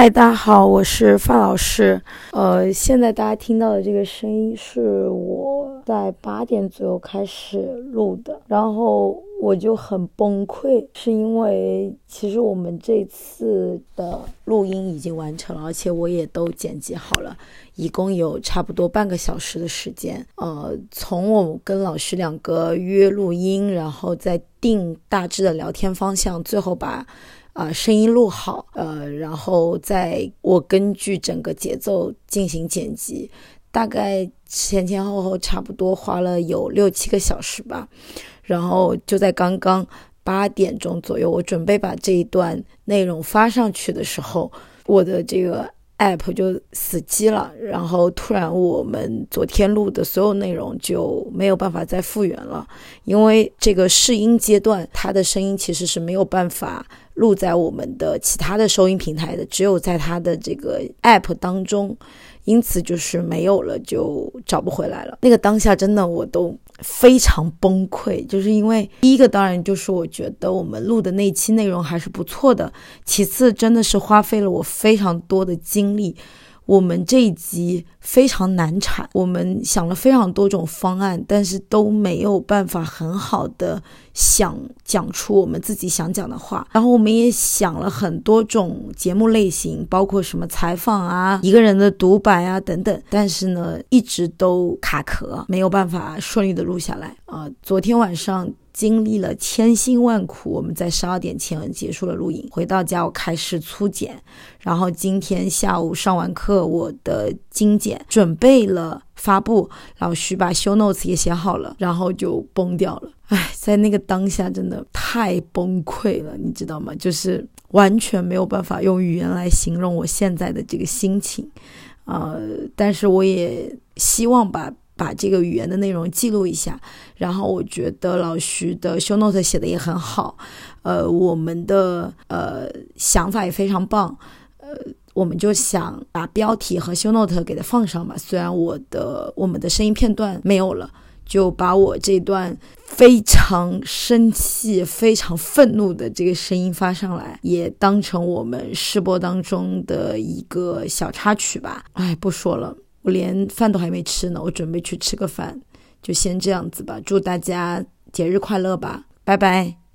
嗨，大家好，我是范老师。呃，现在大家听到的这个声音是我在八点左右开始录的，然后我就很崩溃，是因为其实我们这次的录音已经完成了，而且我也都剪辑好了，一共有差不多半个小时的时间。呃，从我跟老师两个约录音，然后再定大致的聊天方向，最后把。啊，声音录好，呃，然后在我根据整个节奏进行剪辑，大概前前后后差不多花了有六七个小时吧。然后就在刚刚八点钟左右，我准备把这一段内容发上去的时候，我的这个 app 就死机了。然后突然我们昨天录的所有内容就没有办法再复原了，因为这个试音阶段，它的声音其实是没有办法。录在我们的其他的收音平台的，只有在它的这个 app 当中，因此就是没有了，就找不回来了。那个当下真的我都非常崩溃，就是因为第一个当然就是我觉得我们录的那期内容还是不错的，其次真的是花费了我非常多的精力。我们这一集非常难产，我们想了非常多种方案，但是都没有办法很好的想讲出我们自己想讲的话。然后我们也想了很多种节目类型，包括什么采访啊、一个人的独白啊等等，但是呢，一直都卡壳，没有办法顺利的录下来。啊，昨天晚上。经历了千辛万苦，我们在十二点前结束了录影。回到家，我开始粗剪。然后今天下午上完课，我的精简准备了发布。老徐把 show notes 也写好了，然后就崩掉了。唉，在那个当下，真的太崩溃了，你知道吗？就是完全没有办法用语言来形容我现在的这个心情。呃，但是我也希望把。把这个语言的内容记录一下，然后我觉得老徐的 show note 写的也很好，呃，我们的呃想法也非常棒，呃，我们就想把标题和 show note 给它放上吧。虽然我的我们的声音片段没有了，就把我这段非常生气、非常愤怒的这个声音发上来，也当成我们试播当中的一个小插曲吧。哎，不说了。我连饭都还没吃呢，我准备去吃个饭，就先这样子吧。祝大家节日快乐吧，拜拜。